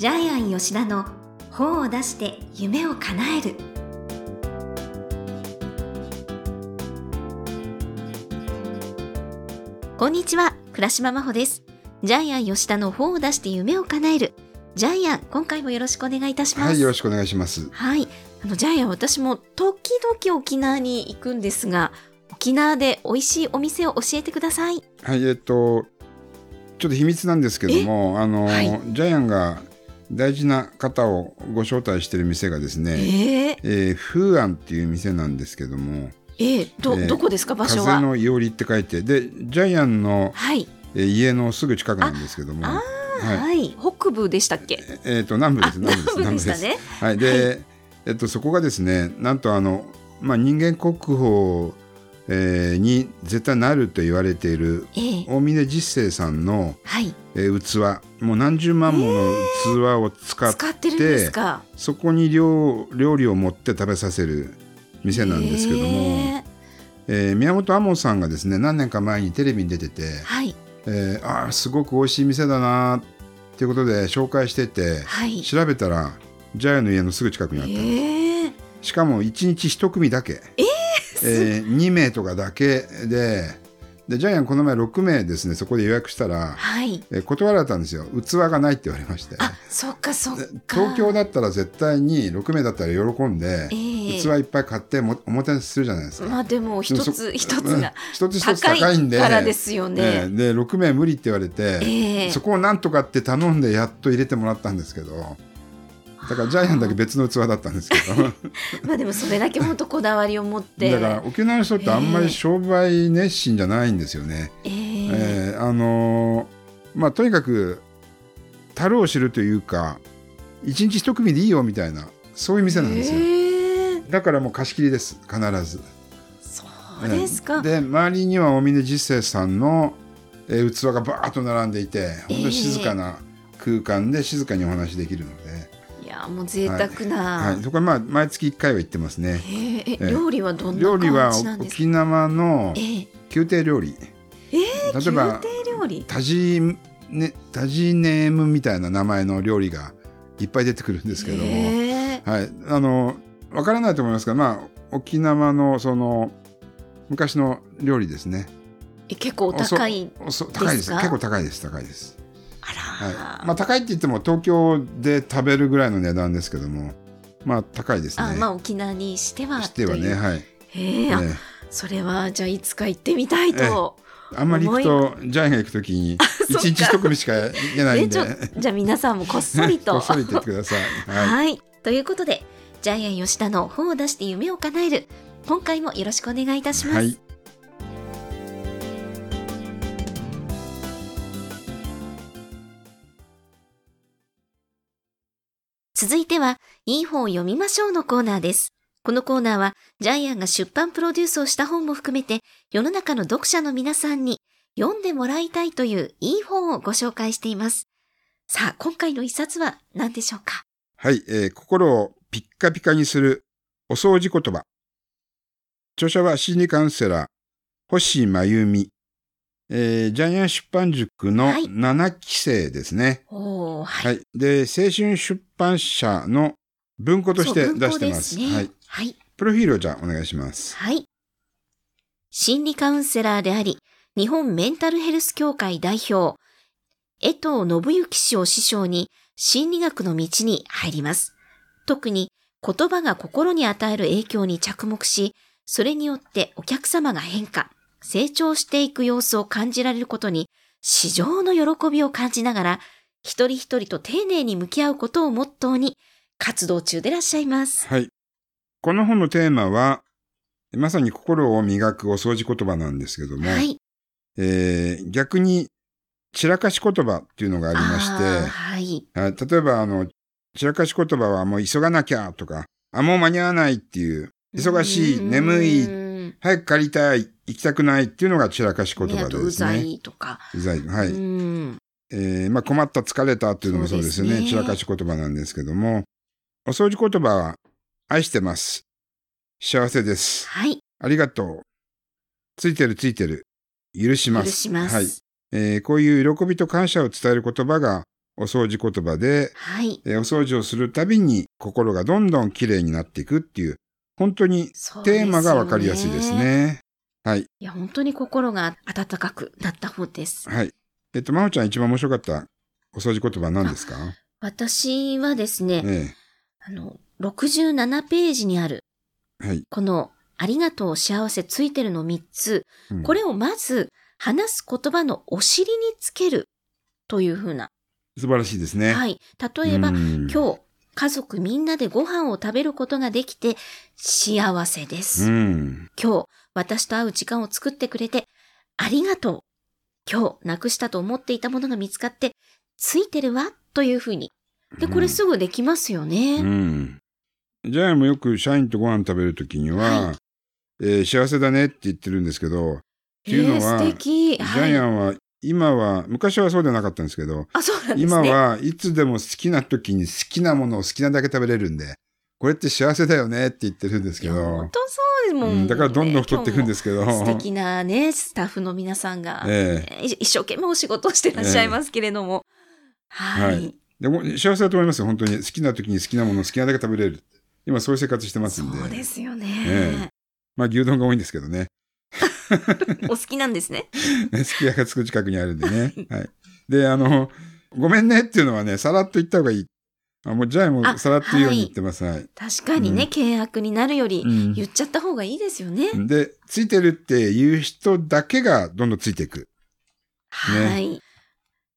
ジャイアン吉田の本を出して夢を叶える。こんにちは倉島真帆です。ジャイアン吉田の本を出して夢を叶える。ジャイアン今回もよろしくお願いいたします。はい、よろしくお願いします。はい。あのジャイアン私も時々沖縄に行くんですが沖縄で美味しいお店を教えてください。はい、えっと、ちょっと秘密なんですけども、あの、はい。ジャイアンが大事な方をご招待している店がですえね、ー、えー、フーアンっていう店なんですけども、えー、ど、えーどこですか場所風はのいおりって書いて、で、ジャイアンの、はい。えー家のすぐ近くなんですけども、あはい、はい、北部でしたっけ？えっ、と、南部です、南部です、南部でしたね。はい、で、えっと、そこがですね、なんとあの、まあ、人間国宝、えーに絶対なると言われているえー、大峰実生さんの、はい。えー器もう何十万もの器を使って,、使ってそこに料料理を持って食べさせる店なんですけども、ええー宮本亞門さんがですね何年か前にテレビに出てて、ーはい。えーあーすごく美味しい店だなっていうことで紹介しててはい。調べたらジャイの家のすぐ近くにあった、えー、しかも1日1組だけ、えー2名とかだけででジャイアンこの前6名ですねそこで予約したら、はい。えー断られたんですよ。器がないって言われまして。あそっかそっでか東京だったら絶対に6名だったら喜んで、えー器いっぱい買ってもおもてなしするじゃないですか。まあでも一つ一つうんが一つ一つ高いんでからですよね、ええで6名無理って言われて、ええ。そこをなんとかって頼んでやっと入れてもらったんですけどだからジャイアンだけ別の器だったんですけど。まあでもそれだけ本当こだわりを持って。だから沖縄の人ってあんまり商売熱心じゃないんですよね。えー。ええあのーまあとにかく樽を知るというか一日一組でいいよみたいなそういう店なんですよ。えー。だからもう貸し切りです必ず。そうですか、で周りには大峰実生さんの、えー器がバーッと並んでいて本当に静かな空間で静かにお話できるのやもう贅沢な、はい、そこはまあ毎月1回は行ってますね。えー。えええ。料理はどんな料理は感じなんですか？沖縄のえー宮廷料理、えー、例えば宮廷料理？タジ,、ね、タジネームみたいな名前の料理がいっぱい出てくるんですけども、えー。はい、あのわからないと思いますが、まあ、沖縄のその昔の料理ですね。え結構お高いおそ高いです。ですか結構高いです。高いです、はい。まあ、高いって言っても東京で食べるぐらいの値段ですけども。まあ高いですね。あまあ沖縄にしてはしてはねはい、へえあえそれはじゃあいつか行ってみたいと、えあんまり行くとジャイアンが行くときに一日一組しか行けないんで。じゃあ皆さんもこっそりと。こっそり言ってください。はい、はい。ということでジャイアン吉田の本を出して夢を叶える今回もよろしくお願いいたします、はい続いては、いい本を読みましょうのコーナーです。このコーナーは、ジャイアンが出版プロデュースをした本も含めて、世の中の読者の皆さんに読んでもらいたいといういい本をご紹介しています。さあ、今回の一冊は何でしょうか？はいえー心をピッカピカにするお掃除言葉著者は心理カウンセラー星真由美、えージャイアン出版塾のはい7期生ですね、はい。はい。で、青春出版社の文庫として出してます。文庫ではい。はい。プロフィールをじゃあお願いします。はい。心理カウンセラーであり、日本メンタルヘルス協会代表、江藤信之氏を師匠に心理学の道に入ります。特に言葉が心に与える影響に着目し、それによってお客様が変化、成長していく様子を感じられることに、至上の喜びを感じながら、一人一人と丁寧に向き合うことをモットーに活動中でいらっしゃいます。はい。この本のテーマは、まさに心を磨くお掃除言葉なんですけども、はい。えー逆に散らかし言葉っていうのがありまして、はい。はい例えばあの、散らかし言葉はもう急がなきゃとか、あ、もう間に合わないっていう、忙しい、うん眠い、早く帰りたい、行きたくないっていうのが散らかし言葉とうざですね。いとか。うざい。はい。うん。えーまあ、困った、疲れたっていうのもそうですよね。すね散らかし言葉なんですけども、お掃除言葉は、愛してます。幸せです。はい。ありがとう。ついてるついてる。許します。許します。はい。えーこういう喜びと感謝を伝える言葉が、お掃除言葉で、はい。えーお掃除をするたびに心がどんどん綺麗になっていくっていう、本当にテーマがわかりやすいです。ね。はい。いや、本当に心が温かくなった方です。はい。えっと、まほちゃん一番面白かったお掃除言葉は何ですか？私はですね、えあの、67ページにある、えはい。この、ありがとう幸せついてるの3つ、うんこれをまず、話す言葉のお尻につけるというふうな。素晴らしいですね。はい。例えば、うん今日、家族みんなでご飯を食べることができて幸せです。うん。今日、私と会う時間を作ってくれてありがとう。今日、なくしたと思っていたものが見つかってついてるわ、というふうに。で、これすぐできますよね。うん。ジャイアンもよく社員とご飯食べるときには、はいえー幸せだねって言ってるんですけど、っていうのはえー素敵。ジはいャイアンは今は、昔はそうではなかったんですけど、あ、そうなんですね。今はいつでも好きな時に好きなものを好きなだけ食べれるんで、これって幸せだよねって言ってるんですけど本、当そうですも。うんんだからどんどん太っていくんですすけど、素敵なね、スタッフの皆さんが、えね一生懸命お仕事をしてらっしゃいますけれども。はい。はいでも幸せだと思いますよ、本当に。好きな時に好きなものを好きなだけ食べれる。今そういう生活してますんで。そうですよね。えまあ牛丼が多いんですけどね。お好きなんですね。ねすき家がつく近くにあるんでね。はい。で、あの、ごめんねっていうのはね、さらっと言った方がいい。あもうジャイもあさらっと言うように言ってます。はい。確かにね、うん契約になるよりうん言っちゃった方がいいですよね。で、ついてるっていう人だけがどんどんついていく。はい。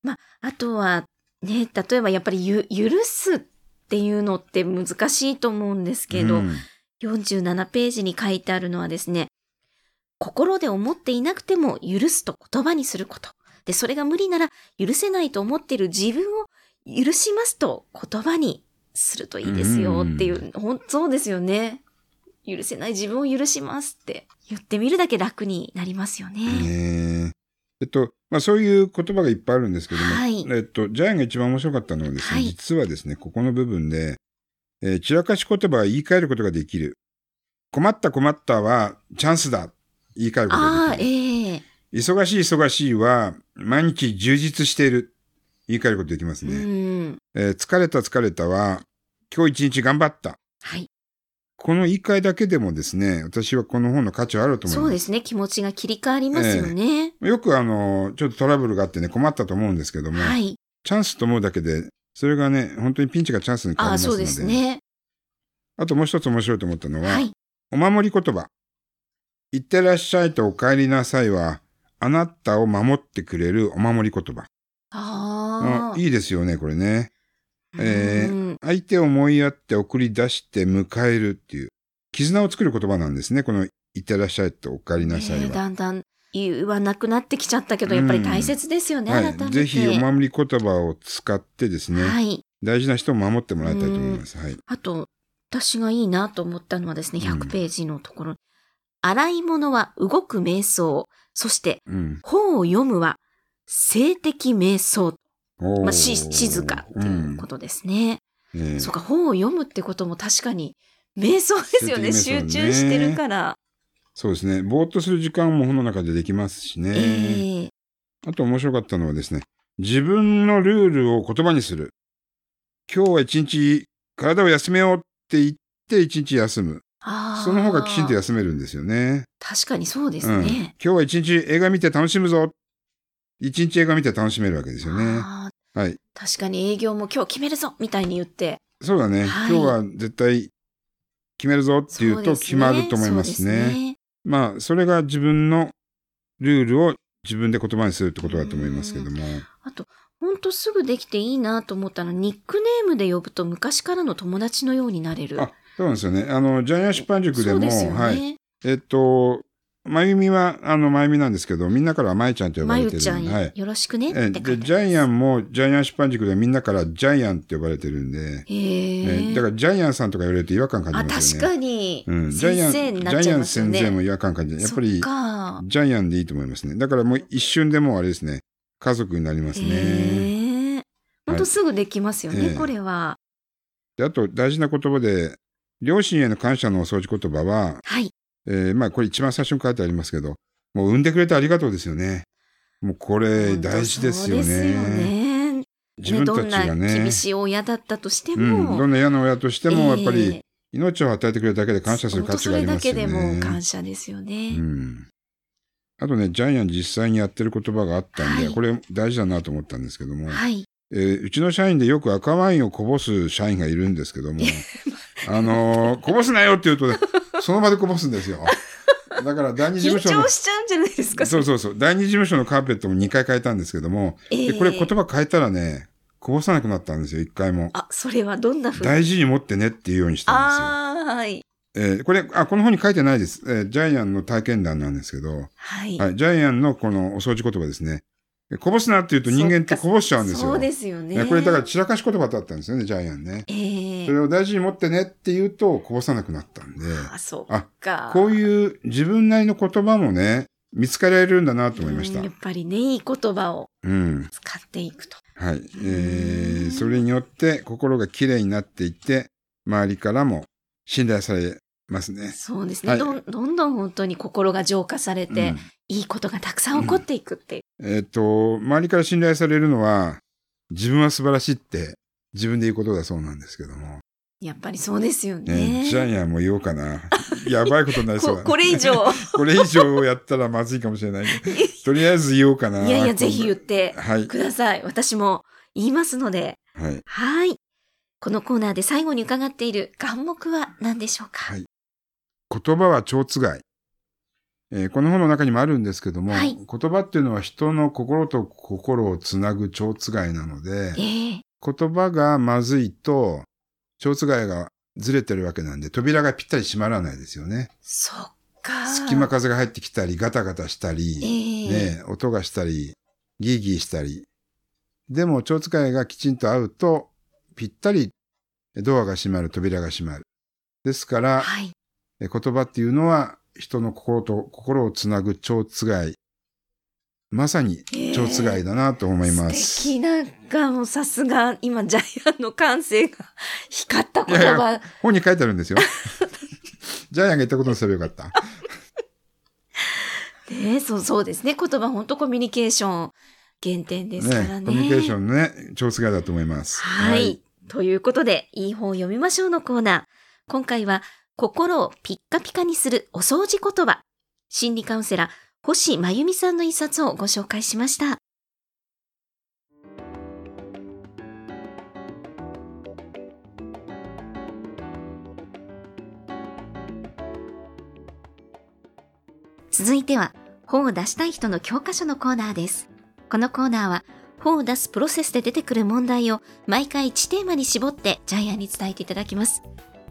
まあ、あとは、ね、例えばやっぱりゆ許すっていうのって難しいと思うんですけど、うん47ページに書いてあるのはですね、心で思っていなくても許すと言葉にすること。で、それが無理なら許せないと思っている自分を許しますと言葉にするといいですよっていう、ほんそうですよね。許せない自分を許しますって言ってみるだけ楽になりますよね。ねええっと、まあそういう言葉がいっぱいあるんですけども、はいえっと、ジャイアンが一番面白かったのはですね、はい実はですね、ここの部分で、えー散らかし言葉は言い換えることができる。困った困ったはチャンスだ。言い換えることああ、ができる。ええ忙しい忙しいは毎日充実している。言い換えることできますうね。ん。えー疲れた疲れたは今日一日頑張った。はい。この言い換えだけでもですね、私はこの本の価値はあると思います。そうですね。気持ちが切り替わりますよね。よくあの、ちょっとトラブルがあってね、困ったと思うんですけども、はい。チャンスと思うだけで、それがね、本当にピンチがチャンスに変わああ、りますので。そうですね。あともう一つ面白いと思ったのは、はい。お守り言葉。いってらっしゃいとお帰りなさいは、あなたを守ってくれるお守り言葉。ああ。いいですよね、これね。えーうん相手を思いやって送り出して迎えるっていう、絆を作る言葉なんですね。この、いってらっしゃいとお帰りなさいねえは。だんだん言わなくなってきちゃったけど、やっぱり大切ですよね、はい改め。て。ぜひお守り言葉を使ってですね、はい。大事な人を守ってもらいたいと思います。はい。あと、私がいいなと思ったのはですね、うん100ページのところ。洗い物は動く瞑想。そして、うん。本を読むは静的瞑想。まあ、し静かっていうことですね。うんそうか、本を読むってことも確かに瞑想ですよね。ね集中してるから。そうですね。ぼーっとする時間も本の中でできますしね。ええあと面白かったのはですね、自分のルールを言葉にする。今日は一日体を休めようって言って一日休む。その方がきちんと休めるんですよね。確かにそうですうん、今ね。日は一日映画見て楽しむぞ。一日映画見て楽しめるわけですよね。あはい。ー確かに営業も今日決めるぞみたいに言って。そうだね。はい今日は絶対決めるぞっていうと決まると思いますそうでね。まあ、それが自分のルールを自分で言葉にするってことだと思いますけども。あと、ほんとすぐできていいなと思ったのは、ニックネームで呼ぶと昔からの友達のようになれる。あそうなんですよね。あの、ジャイアン出版塾でも、でね。はい。えっと、まゆみは、あの、まゆみなんですけど、みんなからはまゆちゃんと呼ばまれてる。ゆちゃん、はい。よろしくねってで、ジャイアンも、ジャイアン出版塾ではみんなからジャイアンって呼ばれてるんで、へええ。だからジャイアンさんとか言われると違和感感あ、じますよね。確かに。うん、ジャイアン、ジャイアン。先生も違和感感じる。やっぱそり、かジャイアンでいいと思いますね。だからもう一瞬でもうあれですね、家族になりますね。へえ。ほんとすぐできますよね、ええこれは。であと大事な言葉で、両親への感謝のお掃除言葉は、はい。えーまあこれ一番最初に書いてありますけど、もう産んでくれてありがとうですよね。もうこれ大事ですよね。ですよね。自分たちね、がねどんな厳しい親だったとしてうん、も、どんな嫌な親としても、やっぱえり命を与えてくれるだけで感謝する価値がありますよね。それだけでも感謝ですよね。うん。あとね、ジャイアン実際にやってる言葉があったんで、はいこれ大事だなと思ったんですけども、はい。えーうちの社員でよく赤ワインをこぼす社員がいるんですけども、あのーこぼすなよって言うと、ね、その場でこぼすんですよ。だから第二事緊務所の張、しちゃうんじゃないですか？そうそうそう、第二事務所のカーペットも2回変えたんですけども、ええでこれ言葉変えたらね、こぼさなくなったんですよ、1回も。あ、それはどんな風に？大事に持ってねっていうようにしたんですよ。はい。えーこれ、あ、この本に書いてないです。えージャイアンの体験談なんですけど、はい。はい、ジャイアンのこのお掃除言葉ですね。えこぼすなって言うと人間ってこぼしちゃうんですよ。そうですよね。ねこれだから散らかし言葉だったんですよね、ジャイアンね。ええそれを大事に持ってねって言うとこぼさなくなったんで、あ、そうあか。こういう自分なりの言葉もね、見つけられるんだなと思いましたうんや。っぱりね、いい言葉をうん。使っていくと。はい。えー、それによって心がきれいになっていって、周りからも信頼されますね。そうですね、はいどん。どんどん本当に心が浄化されて、うんいいことがたくさん起こっていくっていう。えっ、と、周りから信頼されるのは、自分は素晴らしいって自分で言うことだそうなんですけども。やっぱりそうですよねね。ジャイアンも言おうかな。やばいことになりそうだ、ここれ以上。これ以上やったらまずいかもしれない。とりあえず言おうかな。いやいや、ぜひ言ってはい。ください。私も言いますので。はい。はい。このコーナーで最後に伺っている願目は何でしょうか、はい言葉は蝶つがい。えーこの本の中にもあるんですけども、はい言葉っていうのは人の心と心をつなぐ蝶つがいなので、ええ言葉がまずいと、蝶つがいがずれてるわけなんで、扉がぴったり閉まらないですよね。そっか。隙間風が入ってきたり、ガタガタしたり、ええね、音がしたり、ギーギーしたり。でも、蝶使いがきちんと合うと、ぴったりドアが閉まる、扉が閉まる。ですから、はい。え言葉っていうのは人の心と心をつなぐ蝶つがい。まさに蝶つがいだなと思います。素敵なんかもうさすが今ジャイアンの感性が光った言いやい葉。本に書いてあるんですよ。ジャイアンが言ったことにすればよかった。ねそうそうですね。言葉本当コミュニケーション原点ですからね。コミュニケーションのね、蝶つがいだと思います。はい。ということで、いい本を読みましょうのコーナー。今回は、心をピッカピカにするお掃除言葉。心理カウンセラー、星真由美さんの一冊をご紹介しました。続いては、本を出したい人の教科書のコーナーです。このコーナーは、本を出すプロセスで出てくる問題を毎回1テーマに絞ってジャイアンに伝えていただきます。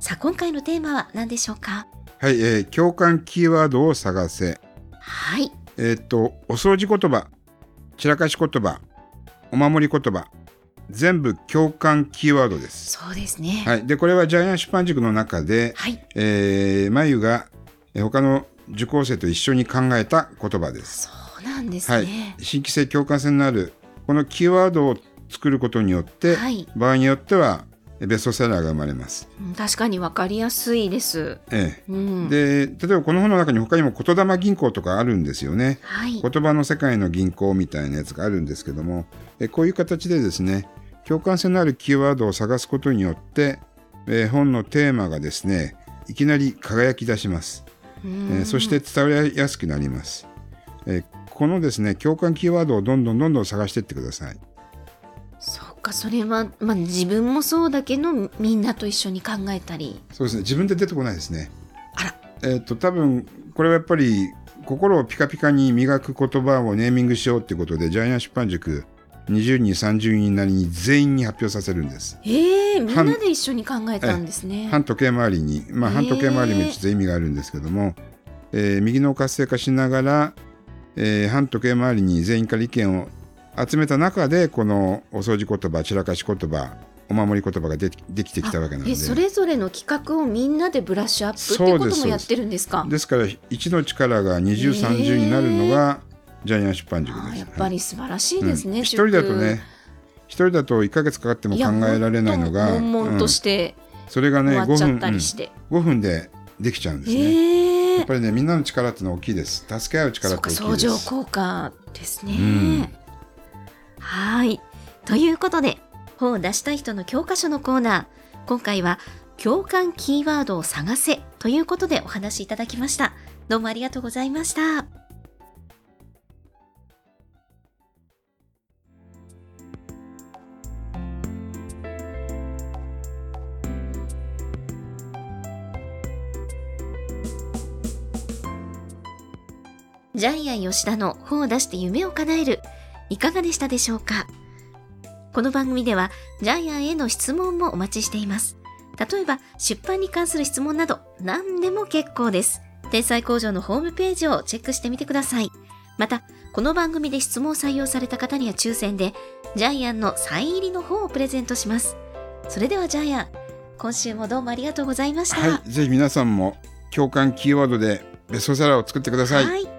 さあ、今回のテーマは何でしょうか？はい、えー共感キーワードを探せ。はい。えーっと、お掃除言葉、散らかし言葉、お守り言葉、全部共感キーワードです。そうですね。はい。で、これはジャイアン出版塾の中で、はい。えー、まゆがえー他の受講生と一緒に考えた言葉です。そうなんですはいね。。新規性共感性のある、このキーワードを作ることによって、はい。場合によってはえーベストセラーが生まれます。うん確かにわかりやすいです。えうん。え、で、例えばこの本の中に他にも言霊銀行とかあるんですよね。はい。言葉の世界の銀行みたいなやつがあるんですけども、えこういう形でですね、共感性のあるキーワードを探すことによって、えー本のテーマがですね、いきなり輝き出します。うえそして伝わりやすくなります。えーこのですね、共感キーワードをどんどんどんどん探していってください。か、それは、まあ、自分もそうだけど、みんなと一緒に考えたり。そうですね、自分で出てこないですね。あら。えっ、と、多分、これはやっぱり、心をピカピカに磨く言葉をネーミングしようってことで、ジャイアン出版塾20人、30人なりに全員に発表させるんです。ええみん半なで一緒に考えたんですね。半時計回りに、まあ、半時計回りも実は意味があるんですけども、えー右脳を活性化しながら、えー半時計回りに全員から意見を集めた中でこのお掃除言葉散らかし言葉お守り言葉ができできてきたわけなので。えそれぞれの企画をみんなでブラッシュアップっていうこともやってるんですか？ですから1の力が2030になるのがジャイアン出版塾です。やっぱり素晴らしいですね、うん一人だとね一人だと1ヶ月かかっても考えられないのが悶々としてうん。それがね5分うん、5分でできちゃうんですね。ええやっぱりねみんなの力っていうのは大きいです。助け合う力って大きい相乗です。効果ですね、うんはいということで、本を出したい人の教科書のコーナー、今回は共感キーワードを探せということでお話しいただきました。どうもありがとうございました。ジャイアン吉田の本を出して夢を叶える、いかがでしたでしょうか？この番組ではジャイアンへの質問もお待ちしています。例えば出版に関する質問など何でも結構です。天才工場のホームページをチェックしてみてください。また、この番組で質問を採用された方には抽選でジャイアンのサイン入りの本をプレゼントします。それではジャイアン、今週もどうもありがとうございました。はい、ぜひ皆さんも共感キーワードでベストセラーを作ってください。はい